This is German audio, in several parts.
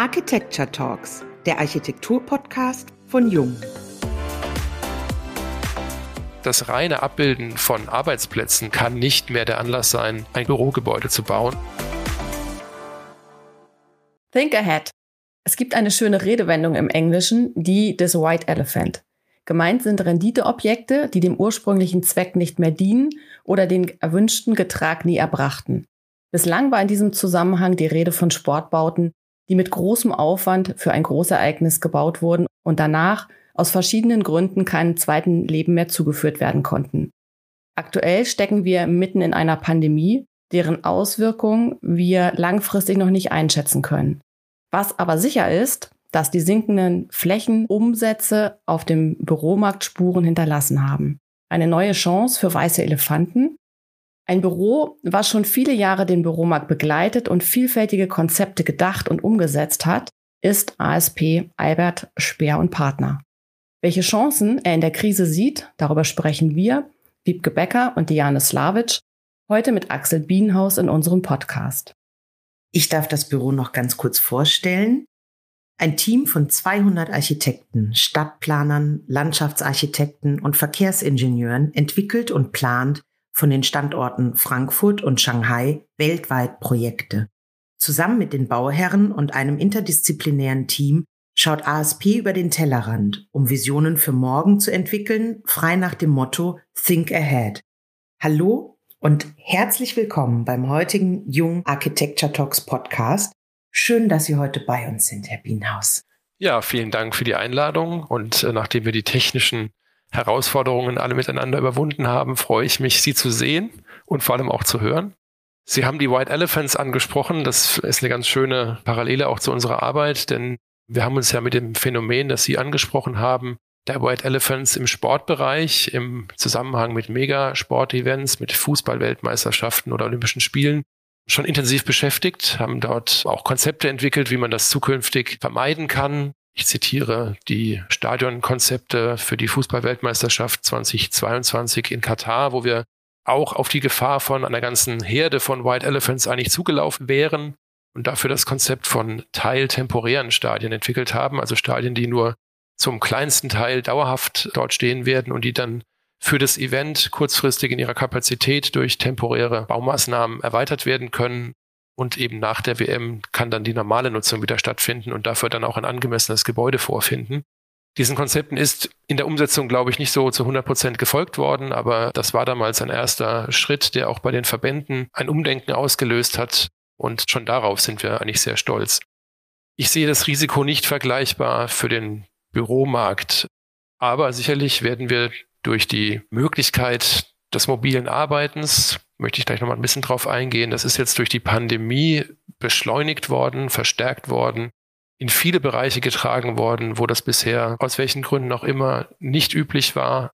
Architecture Talks, der Architektur-Podcast von Jung. Das reine Abbilden von Arbeitsplätzen kann nicht mehr der Anlass sein, ein Bürogebäude zu bauen. Think ahead. Es gibt eine schöne Redewendung im Englischen, die des White Elephant. Gemeint sind Renditeobjekte, die dem ursprünglichen Zweck nicht mehr dienen oder den erwünschten Getrag nie erbrachten. Bislang war in diesem Zusammenhang die Rede von Sportbauten, die mit großem Aufwand für ein Großereignis gebaut wurden und danach aus verschiedenen Gründen keinem zweiten Leben mehr zugeführt werden konnten. Aktuell stecken wir mitten in einer Pandemie, deren Auswirkungen wir langfristig noch nicht einschätzen können. Was aber sicher ist, dass die sinkenden Flächenumsätze auf dem Büromarkt Spuren hinterlassen haben. Eine neue Chance für weiße Elefanten. Ein Büro, was schon viele Jahre den Büromarkt begleitet und vielfältige Konzepte gedacht und umgesetzt hat, ist ASP Albert Speer und Partner. Welche Chancen er in der Krise sieht, darüber sprechen wir, Wiebke Becker und Diane Slavic, heute mit Axel Bienenhaus in unserem Podcast. Ich darf das Büro noch ganz kurz vorstellen. Ein Team von 200 Architekten, Stadtplanern, Landschaftsarchitekten und Verkehrsingenieuren entwickelt und plant von den Standorten Frankfurt und Shanghai weltweit Projekte. Zusammen mit den Bauherren und einem interdisziplinären Team schaut ASP über den Tellerrand, um Visionen für morgen zu entwickeln, frei nach dem Motto Think Ahead. Hallo und herzlich willkommen beim heutigen Jung Architecture Talks Podcast. Schön, dass Sie heute bei uns sind, Herr Bienhaus. Ja, vielen Dank für die Einladung. Und äh, nachdem wir die technischen Herausforderungen alle miteinander überwunden haben, freue ich mich, Sie zu sehen und vor allem auch zu hören. Sie haben die White Elephants angesprochen. Das ist eine ganz schöne Parallele auch zu unserer Arbeit, denn wir haben uns ja mit dem Phänomen, das Sie angesprochen haben, der White Elephants im Sportbereich, im Zusammenhang mit Megasport-Events, mit Fußballweltmeisterschaften oder Olympischen Spielen schon intensiv beschäftigt, haben dort auch Konzepte entwickelt, wie man das zukünftig vermeiden kann. Ich zitiere die Stadionkonzepte für die Fußballweltmeisterschaft 2022 in Katar, wo wir auch auf die Gefahr von einer ganzen Herde von White Elephants eigentlich zugelaufen wären und dafür das Konzept von teiltemporären Stadien entwickelt haben, also Stadien, die nur zum kleinsten Teil dauerhaft dort stehen werden und die dann für das Event kurzfristig in ihrer Kapazität durch temporäre Baumaßnahmen erweitert werden können. Und eben nach der WM kann dann die normale Nutzung wieder stattfinden und dafür dann auch ein angemessenes Gebäude vorfinden. Diesen Konzepten ist in der Umsetzung, glaube ich, nicht so zu 100 Prozent gefolgt worden, aber das war damals ein erster Schritt, der auch bei den Verbänden ein Umdenken ausgelöst hat. Und schon darauf sind wir eigentlich sehr stolz. Ich sehe das Risiko nicht vergleichbar für den Büromarkt. Aber sicherlich werden wir durch die Möglichkeit des mobilen Arbeitens, möchte ich gleich nochmal ein bisschen drauf eingehen, das ist jetzt durch die Pandemie beschleunigt worden, verstärkt worden, in viele Bereiche getragen worden, wo das bisher aus welchen Gründen auch immer nicht üblich war.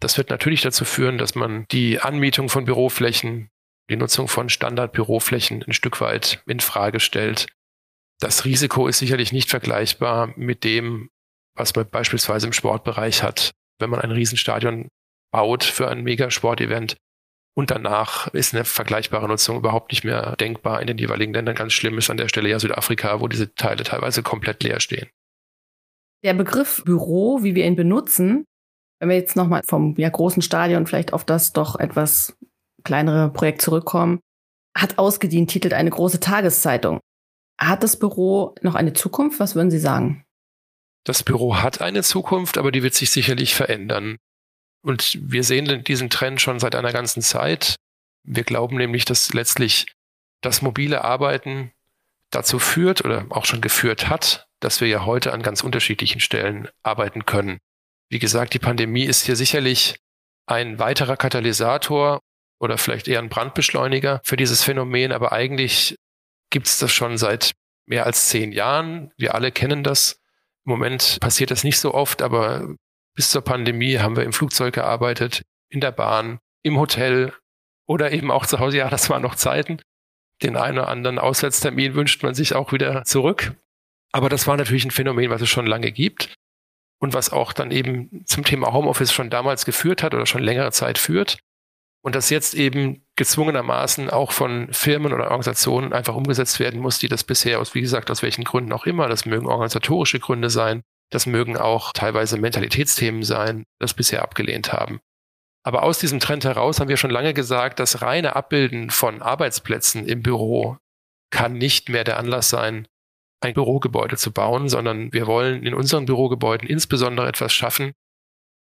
Das wird natürlich dazu führen, dass man die Anmietung von Büroflächen, die Nutzung von Standardbüroflächen ein Stück weit in Frage stellt. Das Risiko ist sicherlich nicht vergleichbar mit dem, was man beispielsweise im Sportbereich hat, wenn man ein Riesenstadion baut für ein Megasportevent. Und danach ist eine vergleichbare Nutzung überhaupt nicht mehr denkbar in den jeweiligen Ländern. Ganz schlimm ist an der Stelle ja Südafrika, wo diese Teile teilweise komplett leer stehen. Der Begriff Büro, wie wir ihn benutzen, wenn wir jetzt nochmal vom ja, großen Stadion vielleicht auf das doch etwas kleinere Projekt zurückkommen, hat ausgedient, titelt eine große Tageszeitung. Hat das Büro noch eine Zukunft? Was würden Sie sagen? Das Büro hat eine Zukunft, aber die wird sich sicherlich verändern. Und wir sehen diesen Trend schon seit einer ganzen Zeit. Wir glauben nämlich, dass letztlich das mobile Arbeiten dazu führt oder auch schon geführt hat, dass wir ja heute an ganz unterschiedlichen Stellen arbeiten können. Wie gesagt, die Pandemie ist hier sicherlich ein weiterer Katalysator oder vielleicht eher ein Brandbeschleuniger für dieses Phänomen, aber eigentlich gibt es das schon seit mehr als zehn Jahren. Wir alle kennen das. Im Moment passiert das nicht so oft, aber bis zur Pandemie haben wir im Flugzeug gearbeitet, in der Bahn, im Hotel oder eben auch zu Hause. Ja, das waren noch Zeiten. Den einen oder anderen Auswärtstermin wünscht man sich auch wieder zurück. Aber das war natürlich ein Phänomen, was es schon lange gibt und was auch dann eben zum Thema Homeoffice schon damals geführt hat oder schon längere Zeit führt. und das jetzt eben gezwungenermaßen auch von Firmen oder Organisationen einfach umgesetzt werden muss, die das bisher aus, wie gesagt, aus welchen Gründen auch immer, das mögen organisatorische Gründe sein, das mögen auch teilweise Mentalitätsthemen sein, das bisher abgelehnt haben. Aber aus diesem Trend heraus haben wir schon lange gesagt, das reine Abbilden von Arbeitsplätzen im Büro kann nicht mehr der Anlass sein, ein Bürogebäude zu bauen, sondern wir wollen in unseren Bürogebäuden insbesondere etwas schaffen,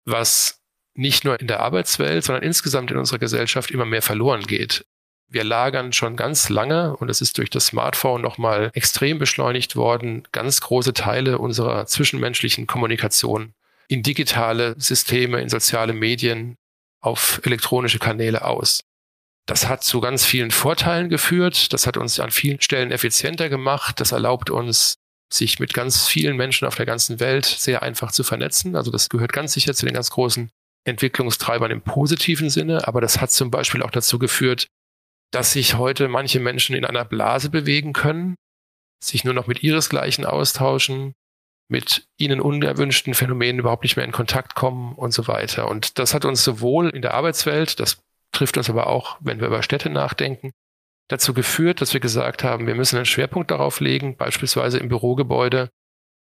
was nicht nur in der Arbeitswelt, sondern insgesamt in unserer Gesellschaft immer mehr verloren geht. Wir lagern schon ganz lange, und es ist durch das Smartphone nochmal extrem beschleunigt worden, ganz große Teile unserer zwischenmenschlichen Kommunikation in digitale Systeme, in soziale Medien, auf elektronische Kanäle aus. Das hat zu ganz vielen Vorteilen geführt. Das hat uns an vielen Stellen effizienter gemacht. Das erlaubt uns, sich mit ganz vielen Menschen auf der ganzen Welt sehr einfach zu vernetzen. Also das gehört ganz sicher zu den ganz großen Entwicklungstreibern im positiven Sinne, aber das hat zum Beispiel auch dazu geführt, dass sich heute manche Menschen in einer Blase bewegen können, sich nur noch mit ihresgleichen austauschen, mit ihnen unerwünschten Phänomenen überhaupt nicht mehr in Kontakt kommen und so weiter. Und das hat uns sowohl in der Arbeitswelt, das trifft uns aber auch, wenn wir über Städte nachdenken, dazu geführt, dass wir gesagt haben, wir müssen einen Schwerpunkt darauf legen, beispielsweise im Bürogebäude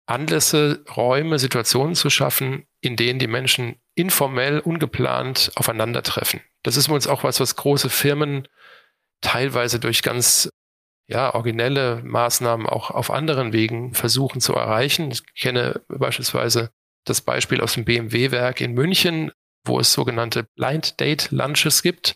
Anlässe, Räume, Situationen zu schaffen, in denen die Menschen informell, ungeplant aufeinandertreffen. Das ist uns auch was, was große Firmen teilweise durch ganz ja, originelle Maßnahmen auch auf anderen Wegen versuchen zu erreichen. Ich kenne beispielsweise das Beispiel aus dem BMW-Werk in München, wo es sogenannte Blind Date Lunches gibt.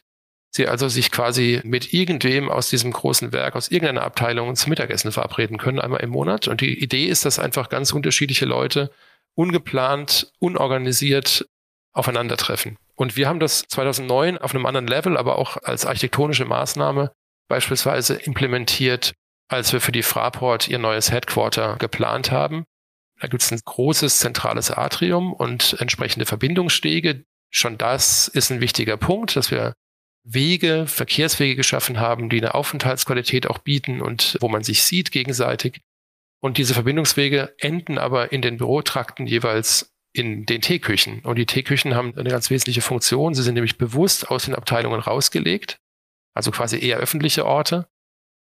Sie also sich quasi mit irgendwem aus diesem großen Werk, aus irgendeiner Abteilung zum Mittagessen verabreden können, einmal im Monat. Und die Idee ist, dass einfach ganz unterschiedliche Leute ungeplant, unorganisiert aufeinandertreffen. Und wir haben das 2009 auf einem anderen Level, aber auch als architektonische Maßnahme beispielsweise implementiert, als wir für die Fraport ihr neues Headquarter geplant haben. Da gibt es ein großes zentrales Atrium und entsprechende Verbindungsstege. Schon das ist ein wichtiger Punkt, dass wir Wege, Verkehrswege geschaffen haben, die eine Aufenthaltsqualität auch bieten und wo man sich sieht gegenseitig. Und diese Verbindungswege enden aber in den Bürotrakten jeweils in den Teeküchen. Und die Teeküchen haben eine ganz wesentliche Funktion. Sie sind nämlich bewusst aus den Abteilungen rausgelegt, also quasi eher öffentliche Orte.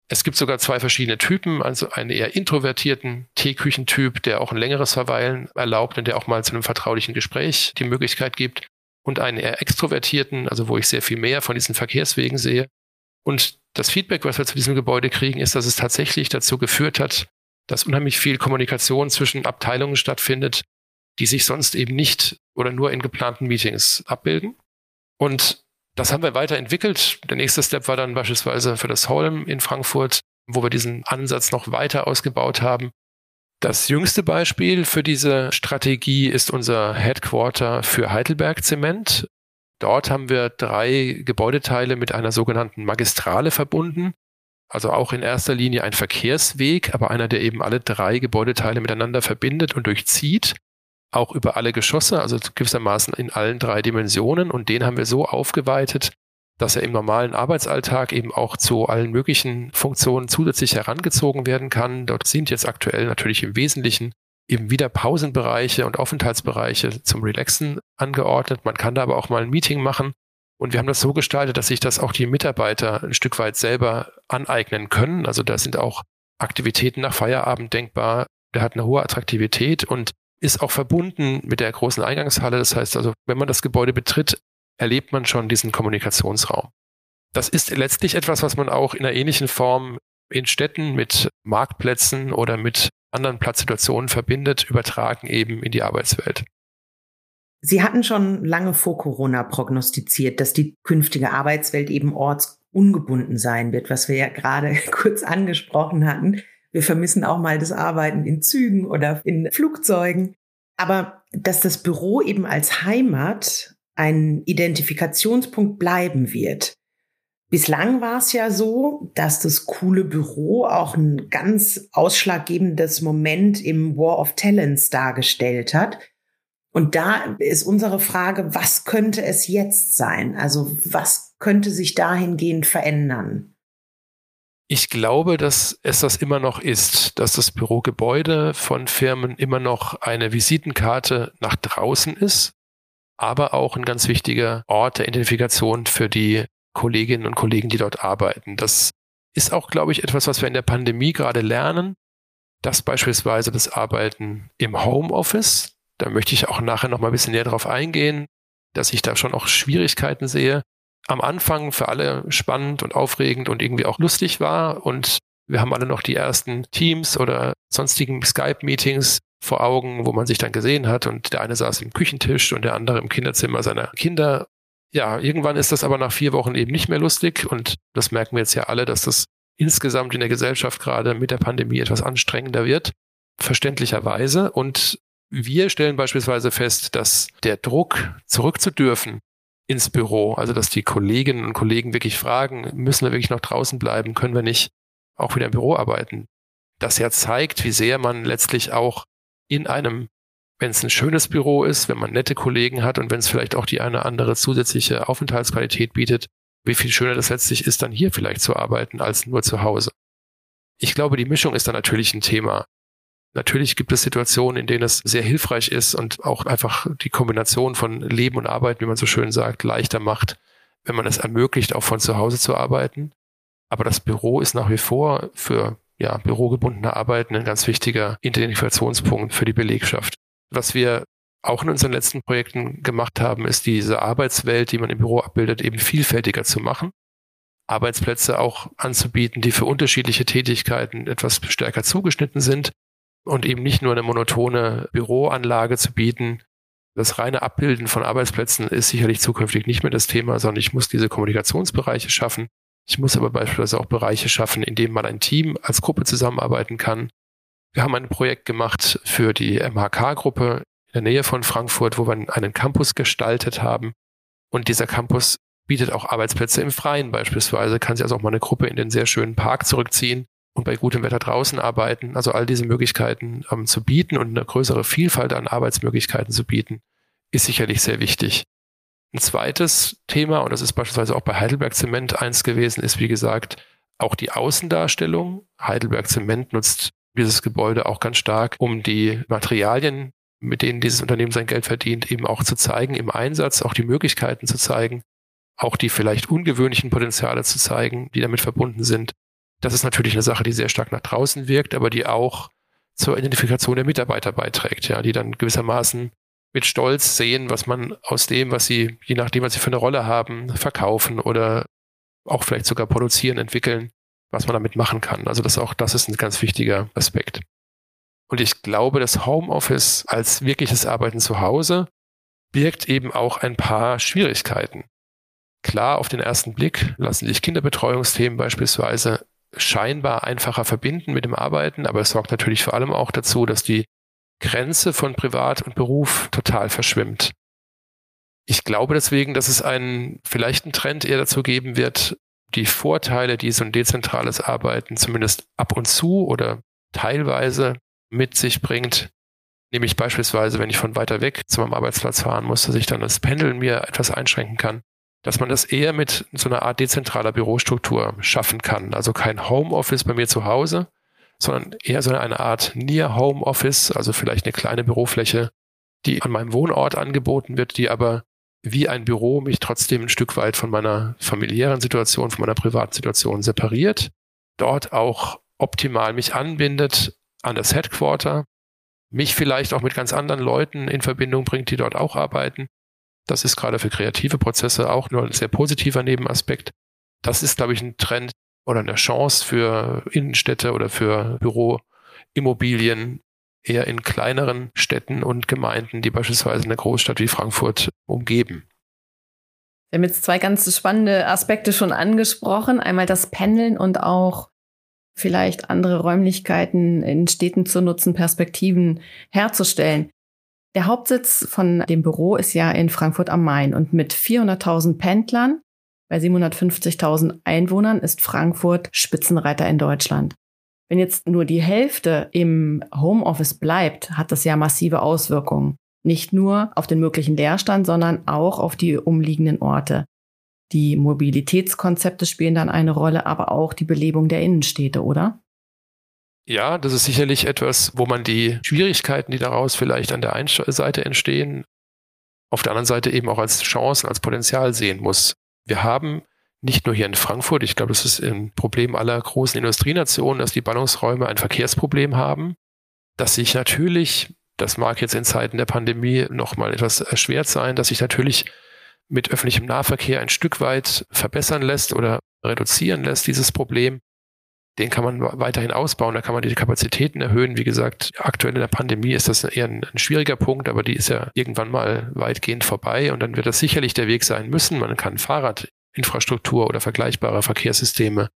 Es gibt sogar zwei verschiedene Typen, also einen eher introvertierten Teeküchentyp, der auch ein längeres Verweilen erlaubt und der auch mal zu einem vertraulichen Gespräch die Möglichkeit gibt und einen eher extrovertierten, also wo ich sehr viel mehr von diesen Verkehrswegen sehe. Und das Feedback, was wir zu diesem Gebäude kriegen, ist, dass es tatsächlich dazu geführt hat, dass unheimlich viel Kommunikation zwischen Abteilungen stattfindet, die sich sonst eben nicht oder nur in geplanten Meetings abbilden. Und das haben wir weiterentwickelt. Der nächste Step war dann beispielsweise für das Holm in Frankfurt, wo wir diesen Ansatz noch weiter ausgebaut haben, das jüngste Beispiel für diese Strategie ist unser Headquarter für Heidelberg Zement. Dort haben wir drei Gebäudeteile mit einer sogenannten Magistrale verbunden. Also auch in erster Linie ein Verkehrsweg, aber einer, der eben alle drei Gebäudeteile miteinander verbindet und durchzieht. Auch über alle Geschosse, also gewissermaßen in allen drei Dimensionen. Und den haben wir so aufgeweitet, dass er im normalen Arbeitsalltag eben auch zu allen möglichen Funktionen zusätzlich herangezogen werden kann. Dort sind jetzt aktuell natürlich im Wesentlichen eben wieder Pausenbereiche und Aufenthaltsbereiche zum Relaxen angeordnet. Man kann da aber auch mal ein Meeting machen. Und wir haben das so gestaltet, dass sich das auch die Mitarbeiter ein Stück weit selber aneignen können. Also da sind auch Aktivitäten nach Feierabend denkbar. Der hat eine hohe Attraktivität und ist auch verbunden mit der großen Eingangshalle. Das heißt also, wenn man das Gebäude betritt, erlebt man schon diesen Kommunikationsraum. Das ist letztlich etwas, was man auch in einer ähnlichen Form in Städten mit Marktplätzen oder mit anderen Platzsituationen verbindet, übertragen eben in die Arbeitswelt. Sie hatten schon lange vor Corona prognostiziert, dass die künftige Arbeitswelt eben ortsungebunden sein wird, was wir ja gerade kurz angesprochen hatten. Wir vermissen auch mal das Arbeiten in Zügen oder in Flugzeugen. Aber dass das Büro eben als Heimat ein Identifikationspunkt bleiben wird. Bislang war es ja so, dass das coole Büro auch ein ganz ausschlaggebendes Moment im War of Talents dargestellt hat. Und da ist unsere Frage, was könnte es jetzt sein? Also was könnte sich dahingehend verändern? Ich glaube, dass es das immer noch ist, dass das Bürogebäude von Firmen immer noch eine Visitenkarte nach draußen ist aber auch ein ganz wichtiger Ort der Identifikation für die Kolleginnen und Kollegen, die dort arbeiten. Das ist auch, glaube ich, etwas, was wir in der Pandemie gerade lernen, dass beispielsweise das Arbeiten im Homeoffice, da möchte ich auch nachher noch mal ein bisschen näher drauf eingehen, dass ich da schon auch Schwierigkeiten sehe, am Anfang für alle spannend und aufregend und irgendwie auch lustig war und wir haben alle noch die ersten Teams oder sonstigen Skype-Meetings vor Augen, wo man sich dann gesehen hat und der eine saß im Küchentisch und der andere im Kinderzimmer seiner Kinder. Ja, irgendwann ist das aber nach vier Wochen eben nicht mehr lustig und das merken wir jetzt ja alle, dass das insgesamt in der Gesellschaft gerade mit der Pandemie etwas anstrengender wird, verständlicherweise. Und wir stellen beispielsweise fest, dass der Druck, zurück zu dürfen ins Büro, also dass die Kolleginnen und Kollegen wirklich fragen, müssen wir wirklich noch draußen bleiben, können wir nicht auch wieder im Büro arbeiten, das ja zeigt, wie sehr man letztlich auch in einem, wenn es ein schönes Büro ist, wenn man nette Kollegen hat und wenn es vielleicht auch die eine andere zusätzliche Aufenthaltsqualität bietet, wie viel schöner das letztlich ist, dann hier vielleicht zu arbeiten als nur zu Hause. Ich glaube, die Mischung ist da natürlich ein Thema. Natürlich gibt es Situationen, in denen es sehr hilfreich ist und auch einfach die Kombination von Leben und Arbeiten, wie man so schön sagt, leichter macht, wenn man es ermöglicht, auch von zu Hause zu arbeiten. Aber das Büro ist nach wie vor für ja, bürogebundene Arbeiten ein ganz wichtiger Identifikationspunkt für die Belegschaft. Was wir auch in unseren letzten Projekten gemacht haben, ist diese Arbeitswelt, die man im Büro abbildet, eben vielfältiger zu machen. Arbeitsplätze auch anzubieten, die für unterschiedliche Tätigkeiten etwas stärker zugeschnitten sind und eben nicht nur eine monotone Büroanlage zu bieten. Das reine Abbilden von Arbeitsplätzen ist sicherlich zukünftig nicht mehr das Thema, sondern ich muss diese Kommunikationsbereiche schaffen. Ich muss aber beispielsweise auch Bereiche schaffen, in denen man ein Team als Gruppe zusammenarbeiten kann. Wir haben ein Projekt gemacht für die MHK-Gruppe in der Nähe von Frankfurt, wo wir einen Campus gestaltet haben. Und dieser Campus bietet auch Arbeitsplätze im Freien beispielsweise, kann sich also auch mal eine Gruppe in den sehr schönen Park zurückziehen und bei gutem Wetter draußen arbeiten. Also all diese Möglichkeiten ähm, zu bieten und eine größere Vielfalt an Arbeitsmöglichkeiten zu bieten, ist sicherlich sehr wichtig. Ein zweites Thema, und das ist beispielsweise auch bei Heidelberg Zement eins gewesen, ist wie gesagt auch die Außendarstellung. Heidelberg Zement nutzt dieses Gebäude auch ganz stark, um die Materialien, mit denen dieses Unternehmen sein Geld verdient, eben auch zu zeigen im Einsatz, auch die Möglichkeiten zu zeigen, auch die vielleicht ungewöhnlichen Potenziale zu zeigen, die damit verbunden sind. Das ist natürlich eine Sache, die sehr stark nach draußen wirkt, aber die auch zur Identifikation der Mitarbeiter beiträgt, ja, die dann gewissermaßen mit Stolz sehen, was man aus dem, was sie, je nachdem, was sie für eine Rolle haben, verkaufen oder auch vielleicht sogar produzieren, entwickeln, was man damit machen kann. Also das auch, das ist ein ganz wichtiger Aspekt. Und ich glaube, das Homeoffice als wirkliches Arbeiten zu Hause birgt eben auch ein paar Schwierigkeiten. Klar, auf den ersten Blick lassen sich Kinderbetreuungsthemen beispielsweise scheinbar einfacher verbinden mit dem Arbeiten, aber es sorgt natürlich vor allem auch dazu, dass die Grenze von Privat und Beruf total verschwimmt. Ich glaube deswegen, dass es einen, vielleicht einen Trend eher dazu geben wird, die Vorteile, die so ein dezentrales Arbeiten zumindest ab und zu oder teilweise mit sich bringt, nämlich beispielsweise, wenn ich von weiter weg zu meinem Arbeitsplatz fahren muss, dass ich dann das Pendeln mir etwas einschränken kann, dass man das eher mit so einer Art dezentraler Bürostruktur schaffen kann. Also kein Homeoffice bei mir zu Hause, sondern eher so eine Art Near Home Office, also vielleicht eine kleine Bürofläche, die an meinem Wohnort angeboten wird, die aber wie ein Büro mich trotzdem ein Stück weit von meiner familiären Situation, von meiner privaten Situation separiert, dort auch optimal mich anbindet an das Headquarter, mich vielleicht auch mit ganz anderen Leuten in Verbindung bringt, die dort auch arbeiten. Das ist gerade für kreative Prozesse auch nur ein sehr positiver Nebenaspekt. Das ist, glaube ich, ein Trend, oder eine Chance für Innenstädte oder für Büroimmobilien eher in kleineren Städten und Gemeinden, die beispielsweise eine Großstadt wie Frankfurt umgeben. Wir haben jetzt zwei ganz spannende Aspekte schon angesprochen. Einmal das Pendeln und auch vielleicht andere Räumlichkeiten in Städten zu nutzen, Perspektiven herzustellen. Der Hauptsitz von dem Büro ist ja in Frankfurt am Main und mit 400.000 Pendlern bei 750.000 Einwohnern ist Frankfurt Spitzenreiter in Deutschland. Wenn jetzt nur die Hälfte im Homeoffice bleibt, hat das ja massive Auswirkungen. Nicht nur auf den möglichen Leerstand, sondern auch auf die umliegenden Orte. Die Mobilitätskonzepte spielen dann eine Rolle, aber auch die Belebung der Innenstädte, oder? Ja, das ist sicherlich etwas, wo man die Schwierigkeiten, die daraus vielleicht an der einen Seite entstehen, auf der anderen Seite eben auch als Chance, als Potenzial sehen muss. Wir haben nicht nur hier in Frankfurt, ich glaube, das ist ein Problem aller großen Industrienationen, dass die Ballungsräume ein Verkehrsproblem haben, dass sich natürlich, das mag jetzt in Zeiten der Pandemie nochmal etwas erschwert sein, dass sich natürlich mit öffentlichem Nahverkehr ein Stück weit verbessern lässt oder reduzieren lässt, dieses Problem. Den kann man weiterhin ausbauen, da kann man die Kapazitäten erhöhen. Wie gesagt, aktuell in der Pandemie ist das eher ein, ein, schwieriger Punkt, aber die ist ja irgendwann mal weitgehend vorbei und dann wird das sicherlich der Weg sein müssen. Man kann Fahrradinfrastruktur oder vergleichbare Verkehrssysteme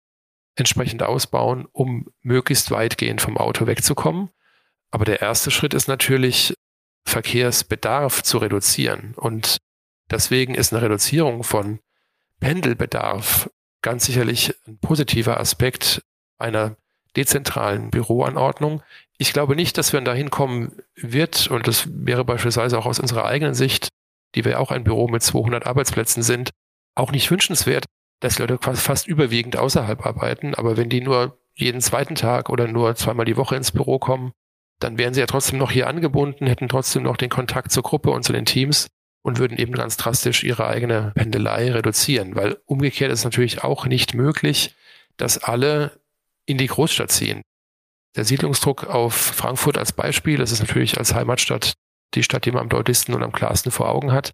entsprechend ausbauen, um möglichst weitgehend vom Auto wegzukommen. Aber der erste Schritt ist natürlich, Verkehrsbedarf zu reduzieren. Und deswegen ist eine Reduzierung von Pendelbedarf ganz sicherlich ein positiver Aspekt einer dezentralen Büroanordnung. Ich glaube nicht, dass wir dahin kommen wird, und das wäre beispielsweise auch aus unserer eigenen Sicht, die wir auch ein Büro mit 200 Arbeitsplätzen sind, auch nicht wünschenswert, dass Leute fast überwiegend außerhalb arbeiten. Aber wenn die nur jeden zweiten Tag oder nur zweimal die Woche ins Büro kommen, dann wären sie ja trotzdem noch hier angebunden, hätten trotzdem noch den Kontakt zur Gruppe und zu den Teams und würden eben ganz drastisch ihre eigene Pendelei reduzieren. Weil umgekehrt ist natürlich auch nicht möglich, dass alle in die Großstadt ziehen. Der Siedlungsdruck auf Frankfurt als Beispiel, das ist natürlich als Heimatstadt die Stadt, die man am deutlichsten und am klarsten vor Augen hat,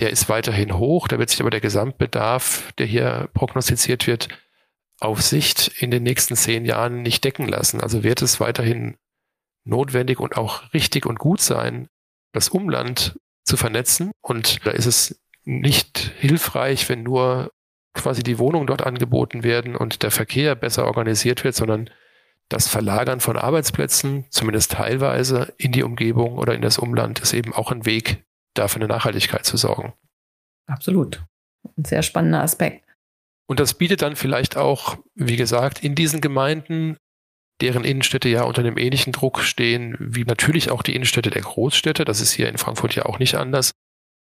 der ist weiterhin hoch. Da wird sich aber der Gesamtbedarf, der hier prognostiziert wird, auf Sicht in den nächsten zehn Jahren nicht decken lassen. Also wird es weiterhin notwendig und auch richtig und gut sein, das Umland zu vernetzen. Und da ist es nicht hilfreich, wenn nur quasi die Wohnungen dort angeboten werden und der Verkehr besser organisiert wird, sondern das Verlagern von Arbeitsplätzen, zumindest teilweise, in die Umgebung oder in das Umland ist eben auch ein Weg, dafür eine Nachhaltigkeit zu sorgen. Absolut. Ein sehr spannender Aspekt. Und das bietet dann vielleicht auch, wie gesagt, in diesen Gemeinden, deren Innenstädte ja unter einem ähnlichen Druck stehen, wie natürlich auch die Innenstädte der Großstädte. Das ist hier in Frankfurt ja auch nicht anders.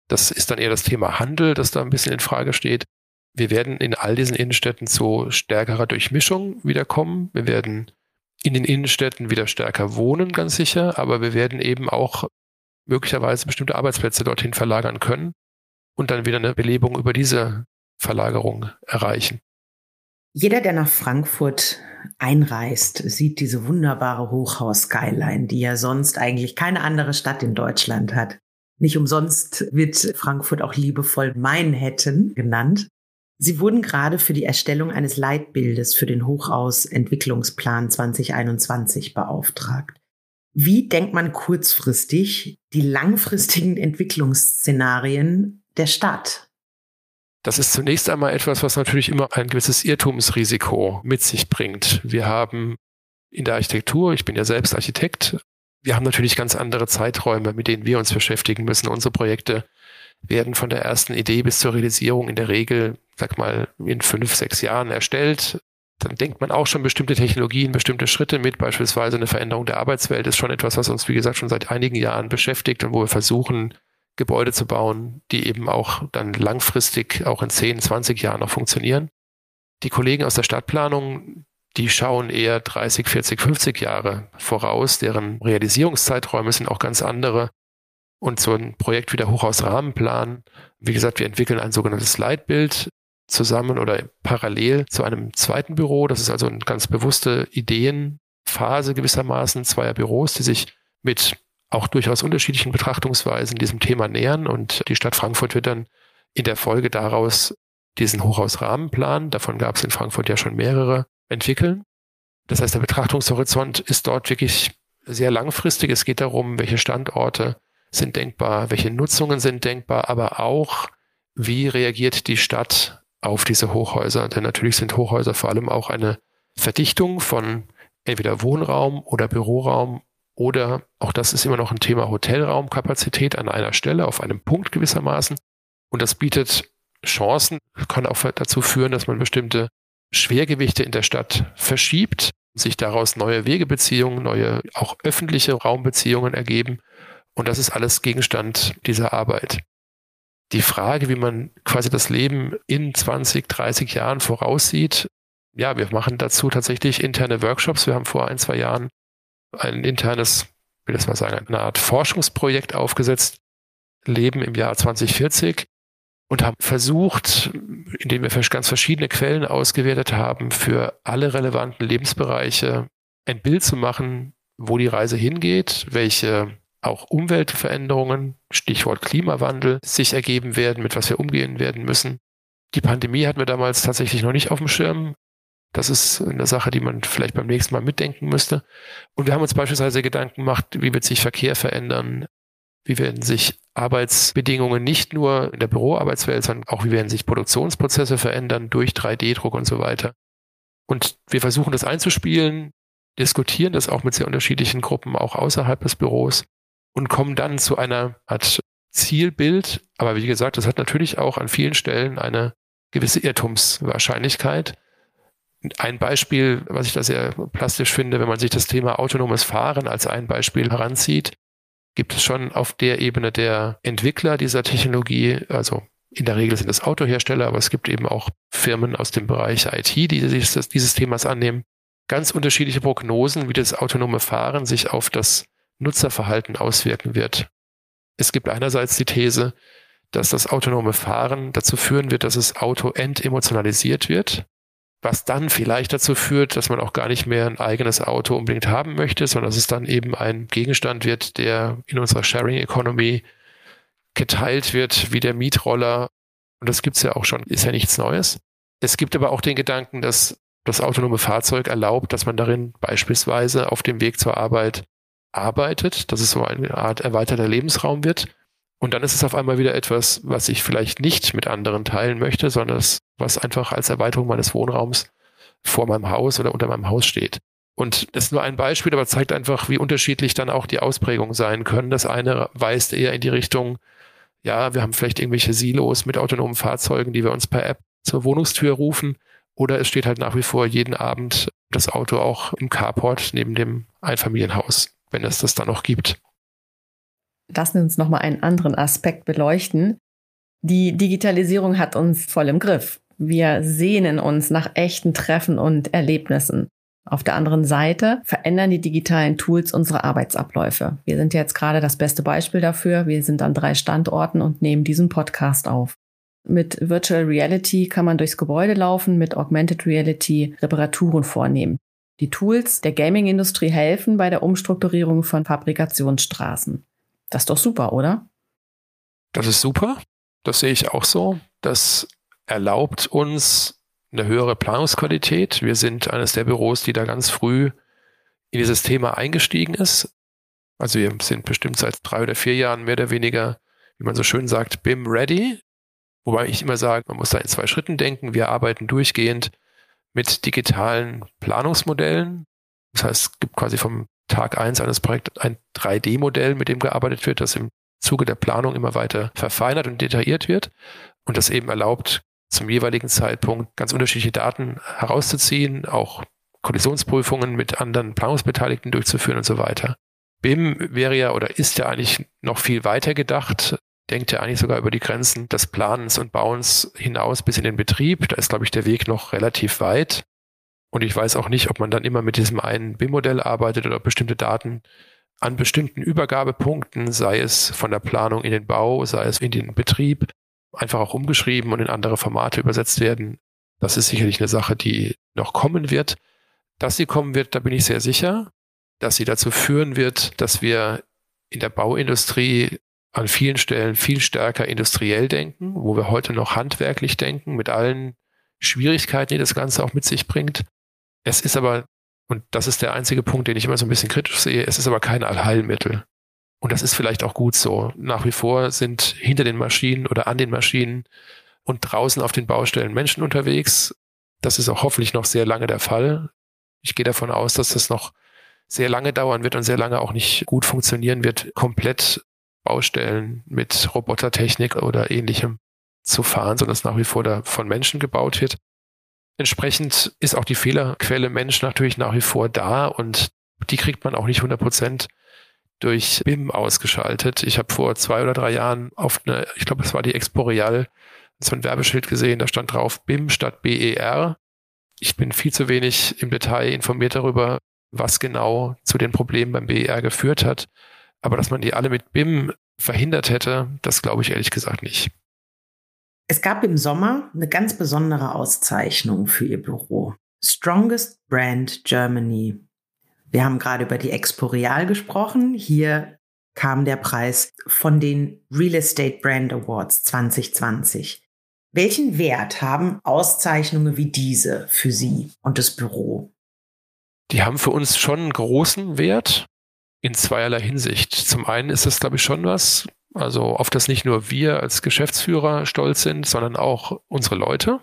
Das ist dann eher das Thema Handel, das da ein bisschen in Frage steht. Wir werden in all diesen Innenstädten zu stärkerer Durchmischung wiederkommen. Wir werden in den Innenstädten wieder stärker wohnen, ganz sicher, aber wir werden eben auch möglicherweise bestimmte Arbeitsplätze dorthin verlagern können und dann wieder eine Belebung über diese Verlagerung erreichen. Jeder, der nach Frankfurt einreist, sieht diese wunderbare Hochhaus-Skyline, die ja sonst eigentlich keine andere Stadt in Deutschland hat. Nicht umsonst wird Frankfurt auch liebevoll Manhattan genannt. Sie wurden gerade für die Erstellung eines Leitbildes für den Hochaus-Entwicklungsplan 2021 beauftragt. Wie denkt man kurzfristig die langfristigen Entwicklungsszenarien der Stadt? Das ist zunächst einmal etwas, was natürlich immer ein gewisses Irrtumsrisiko mit sich bringt. Wir haben in der Architektur, ich bin ja selbst Architekt, wir haben natürlich ganz andere Zeiträume, mit denen wir uns beschäftigen müssen. Unsere Projekte werden von der ersten Idee bis zur Realisierung in der Regel, sag mal, in fünf, sechs Jahren erstellt. Dann denkt man auch schon bestimmte Technologien, bestimmte Schritte mit, beispielsweise eine Veränderung der Arbeitswelt ist schon etwas, was uns, wie gesagt, schon seit einigen Jahren beschäftigt und wo wir versuchen, Gebäude zu bauen, die eben auch dann langfristig, auch in 10, 20 Jahren noch funktionieren. Die Kollegen aus der Stadtplanung, die schauen eher 30, 40, 50 Jahre voraus, deren Realisierungszeiträume sind auch ganz andere. Und so ein Projekt wie der Hochhausrahmenplan, wie gesagt, wir entwickeln ein sogenanntes Leitbild zusammen oder parallel zu einem zweiten Büro. Das ist also eine ganz bewusste Ideenphase gewissermaßen zweier Büros, die sich mit auch durchaus unterschiedlichen Betrachtungsweisen diesem Thema nähern. Und die Stadt Frankfurt wird dann in der Folge daraus diesen Hochhausrahmenplan, davon gab es in Frankfurt ja schon mehrere, entwickeln. Das heißt, der Betrachtungshorizont ist dort wirklich sehr langfristig. Es geht darum, welche Standorte sind denkbar, welche Nutzungen sind denkbar, aber auch, wie reagiert die Stadt auf diese Hochhäuser. Denn natürlich sind Hochhäuser vor allem auch eine Verdichtung von entweder Wohnraum oder Büroraum oder auch das ist immer noch ein Thema Hotelraumkapazität an einer Stelle, auf einem Punkt gewissermaßen. Und das bietet Chancen, kann auch dazu führen, dass man bestimmte Schwergewichte in der Stadt verschiebt, sich daraus neue Wegebeziehungen, neue auch öffentliche Raumbeziehungen ergeben und das ist alles Gegenstand dieser Arbeit. Die Frage, wie man quasi das Leben in 20, 30 Jahren voraussieht, ja, wir machen dazu tatsächlich interne Workshops. Wir haben vor ein, zwei Jahren ein internes, will das mal sagen, eine Art Forschungsprojekt aufgesetzt. leben im Jahr 2040 und haben versucht, indem wir ganz verschiedene Quellen ausgewertet haben, für alle relevanten Lebensbereiche ein Bild zu machen, wo die Reise hingeht, welche auch Umweltveränderungen, Stichwort Klimawandel, sich ergeben werden, mit was wir umgehen werden müssen. Die Pandemie hatten wir damals tatsächlich noch nicht auf dem Schirm. Das ist eine Sache, die man vielleicht beim nächsten Mal mitdenken müsste. Und wir haben uns beispielsweise Gedanken gemacht, wie wird sich Verkehr verändern? Wie werden sich Arbeitsbedingungen nicht nur in der Büroarbeitswelt, sondern auch wie werden sich Produktionsprozesse verändern durch 3D-Druck und so weiter? Und wir versuchen das einzuspielen, diskutieren das auch mit sehr unterschiedlichen Gruppen, auch außerhalb des Büros und kommen dann zu einer Art Zielbild. Aber wie gesagt, das hat natürlich auch an vielen Stellen eine gewisse Irrtumswahrscheinlichkeit. Ein Beispiel, was ich da sehr plastisch finde, wenn man sich das Thema autonomes Fahren als ein Beispiel heranzieht, gibt es schon auf der Ebene der Entwickler dieser Technologie, also in der Regel sind es Autohersteller, aber es gibt eben auch Firmen aus dem Bereich IT, die sich dieses Themas annehmen, ganz unterschiedliche Prognosen, wie das autonome Fahren sich auf das Nutzerverhalten auswirken wird. Es gibt einerseits die These, dass das autonome Fahren dazu führen wird, dass das Auto entemotionalisiert wird, was dann vielleicht dazu führt, dass man auch gar nicht mehr ein eigenes Auto unbedingt haben möchte, sondern dass es dann eben ein Gegenstand wird, der in unserer Sharing Economy geteilt wird, wie der Mietroller. Und das gibt's ja auch schon, ist ja nichts Neues. Es gibt aber auch den Gedanken, dass das autonome Fahrzeug erlaubt, dass man darin beispielsweise auf dem Weg zur Arbeit arbeitet, dass es so eine Art erweiterter Lebensraum wird. Und dann ist es auf einmal wieder etwas, was ich vielleicht nicht mit anderen teilen möchte, sondern das, was einfach als Erweiterung meines Wohnraums vor meinem Haus oder unter meinem Haus steht. Und das ist nur ein Beispiel, aber zeigt einfach, wie unterschiedlich dann auch die Ausprägungen sein können. Das eine weist eher in die Richtung, ja, wir haben vielleicht irgendwelche Silos mit autonomen Fahrzeugen, die wir uns per App zur Wohnungstür rufen. Oder es steht halt nach wie vor jeden Abend das Auto auch im Carport neben dem Einfamilienhaus wenn es das dann noch gibt. Lassen Sie uns nochmal einen anderen Aspekt beleuchten. Die Digitalisierung hat uns voll im Griff. Wir sehnen uns nach echten Treffen und Erlebnissen. Auf der anderen Seite verändern die digitalen Tools unsere Arbeitsabläufe. Wir sind jetzt gerade das beste Beispiel dafür. Wir sind an drei Standorten und nehmen diesen Podcast auf. Mit Virtual Reality kann man durchs Gebäude laufen, mit Augmented Reality Reparaturen vornehmen. Die Tools der Gaming-Industrie helfen bei der Umstrukturierung von Fabrikationsstraßen. Das ist doch super, oder? Das ist super. Das sehe ich auch so. Das erlaubt uns eine höhere Planungsqualität. Wir sind eines der Büros, die da ganz früh in dieses Thema eingestiegen ist. Also wir sind bestimmt seit drei oder vier Jahren mehr oder weniger, wie man so schön sagt, BIM ready. Wobei ich immer sage, man muss da in zwei Schritten denken. Wir arbeiten durchgehend mit digitalen Planungsmodellen. Das heißt, es gibt quasi vom Tag eins eines Projekts ein 3D-Modell, mit dem gearbeitet wird, das im Zuge der Planung immer weiter verfeinert und detailliert wird und das eben erlaubt, zum jeweiligen Zeitpunkt ganz unterschiedliche Daten herauszuziehen, auch Kollisionsprüfungen mit anderen Planungsbeteiligten durchzuführen und so weiter. BIM wäre ja oder ist ja eigentlich noch viel weiter gedacht denkt ja eigentlich sogar über die Grenzen des Planens und Bauens hinaus bis in den Betrieb. Da ist, glaube ich, der Weg noch relativ weit. Und ich weiß auch nicht, ob man dann immer mit diesem einen BIM-Modell arbeitet oder bestimmte Daten an bestimmten Übergabepunkten, sei es von der Planung in den Bau, sei es in den Betrieb, einfach auch umgeschrieben und in andere Formate übersetzt werden. Das ist sicherlich eine Sache, die noch kommen wird. Dass sie kommen wird, da bin ich sehr sicher. Dass sie dazu führen wird, dass wir in der Bauindustrie an vielen Stellen viel stärker industriell denken, wo wir heute noch handwerklich denken, mit allen Schwierigkeiten, die das Ganze auch mit sich bringt. Es ist aber, und das ist der einzige Punkt, den ich immer so ein bisschen kritisch sehe, es ist aber kein Allheilmittel. Und das ist vielleicht auch gut so. Nach wie vor sind hinter den Maschinen oder an den Maschinen und draußen auf den Baustellen Menschen unterwegs. Das ist auch hoffentlich noch sehr lange der Fall. Ich gehe davon aus, dass das noch sehr lange dauern wird und sehr lange auch nicht gut funktionieren wird, komplett Baustellen mit Robotertechnik oder ähnlichem zu fahren, sondern es nach wie vor da von Menschen gebaut wird. Entsprechend ist auch die Fehlerquelle Mensch natürlich nach wie vor da und die kriegt man auch nicht 100 Prozent durch BIM ausgeschaltet. Ich habe vor zwei oder drei Jahren auf eine, ich glaube, es war die Expo Real, so ein Werbeschild gesehen, da stand drauf BIM statt BER. Ich bin viel zu wenig im Detail informiert darüber, was genau zu den Problemen beim BER geführt hat. Aber dass man die alle mit BIM verhindert hätte, das glaube ich ehrlich gesagt nicht. Es gab im Sommer eine ganz besondere Auszeichnung für ihr Büro. Strongest Brand Germany. Wir haben gerade über die Expo Real gesprochen. Hier kam der Preis von den Real Estate Brand Awards 2020. Welchen Wert haben Auszeichnungen wie diese für Sie und das Büro? Die haben für uns schon einen großen Wert in zweierlei Hinsicht. Zum einen ist das, glaube ich, schon was, also auf das nicht nur wir als Geschäftsführer stolz sind, sondern auch unsere Leute.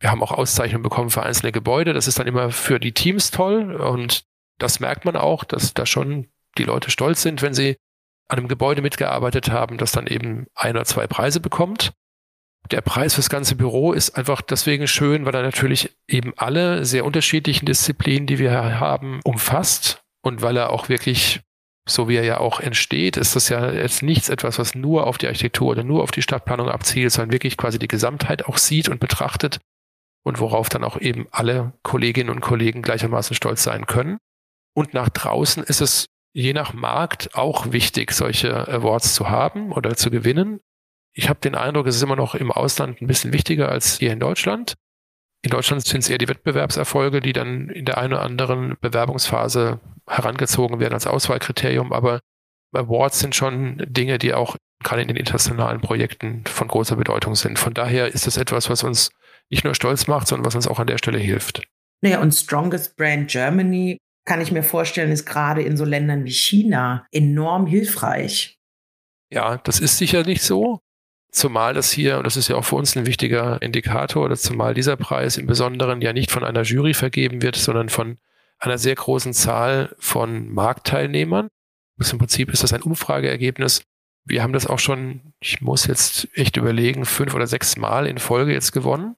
Wir haben auch Auszeichnungen bekommen für einzelne Gebäude. Das ist dann immer für die Teams toll und das merkt man auch, dass da schon die Leute stolz sind, wenn sie an einem Gebäude mitgearbeitet haben, das dann eben ein oder zwei Preise bekommt. Der Preis fürs ganze Büro ist einfach deswegen schön, weil er natürlich eben alle sehr unterschiedlichen Disziplinen, die wir haben, umfasst und weil er auch wirklich, so wie er ja auch entsteht, ist das ja jetzt nichts etwas, was nur auf die Architektur oder nur auf die Stadtplanung abzielt, sondern wirklich quasi die Gesamtheit auch sieht und betrachtet und worauf dann auch eben alle Kolleginnen und Kollegen gleichermaßen stolz sein können. Und nach draußen ist es je nach Markt auch wichtig, solche Awards zu haben oder zu gewinnen. Ich habe den Eindruck, es ist immer noch im Ausland ein bisschen wichtiger als hier in Deutschland. In Deutschland sind es eher die Wettbewerbserfolge, die dann in der einen oder anderen Bewerbungsphase herangezogen werden als Auswahlkriterium. Aber Awards sind schon Dinge, die auch gerade in den internationalen Projekten von großer Bedeutung sind. Von daher ist es etwas, was uns nicht nur stolz macht, sondern was uns auch an der Stelle hilft. Naja, und Strongest Brand Germany kann ich mir vorstellen, ist gerade in so Ländern wie China enorm hilfreich. Ja, das ist sicherlich so. Zumal das hier, und das ist ja auch für uns ein wichtiger Indikator, dass zumal dieser Preis im Besonderen ja nicht von einer Jury vergeben wird, sondern von einer sehr großen Zahl von Marktteilnehmern. Im Prinzip ist das ein Umfrageergebnis. Wir haben das auch schon, ich muss jetzt echt überlegen, fünf oder sechs Mal in Folge jetzt gewonnen.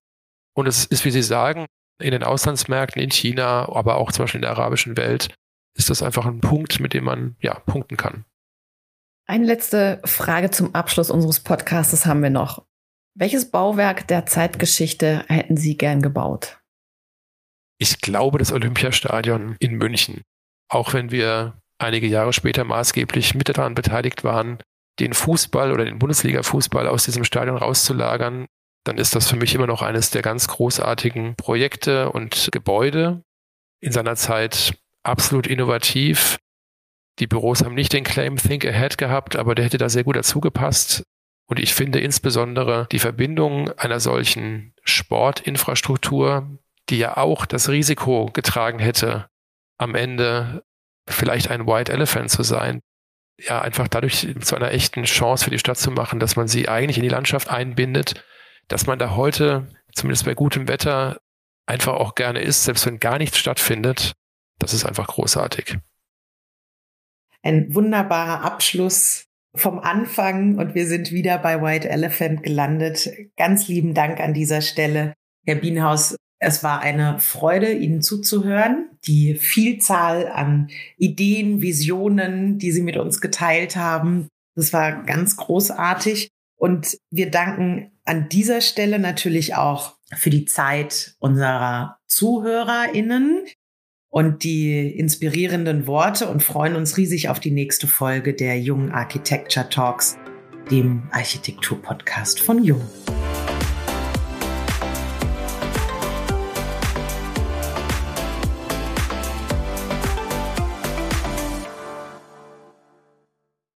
Und es ist, wie Sie sagen, in den Auslandsmärkten, in China, aber auch zum Beispiel in der arabischen Welt, ist das einfach ein Punkt, mit dem man ja punkten kann. Eine letzte Frage zum Abschluss unseres Podcasts haben wir noch. Welches Bauwerk der Zeitgeschichte hätten Sie gern gebaut? Ich glaube das Olympiastadion in München. Auch wenn wir einige Jahre später maßgeblich mit daran beteiligt waren, den Fußball oder den Bundesliga-Fußball aus diesem Stadion rauszulagern, dann ist das für mich immer noch eines der ganz großartigen Projekte und Gebäude. In seiner Zeit absolut innovativ, die Büros haben nicht den Claim Think Ahead gehabt, aber der hätte da sehr gut dazu gepasst. Und ich finde insbesondere die Verbindung einer solchen Sportinfrastruktur, die ja auch das Risiko getragen hätte, am Ende vielleicht ein White Elephant zu sein, ja, einfach dadurch zu einer echten Chance für die Stadt zu machen, dass man sie eigentlich in die Landschaft einbindet, dass man da heute, zumindest bei gutem Wetter, einfach auch gerne ist, selbst wenn gar nichts stattfindet. Das ist einfach großartig ein wunderbarer Abschluss vom Anfang und wir sind wieder bei White Elephant gelandet. Ganz lieben Dank an dieser Stelle, Herr Bienhaus. Es war eine Freude, Ihnen zuzuhören. Die Vielzahl an Ideen, Visionen, die Sie mit uns geteilt haben, das war ganz großartig. Und wir danken an dieser Stelle natürlich auch für die Zeit unserer ZuhörerInnen, und die inspirierenden Worte und freuen uns riesig auf die nächste Folge der Jung Architecture Talks, dem Architektur-Podcast von Jung.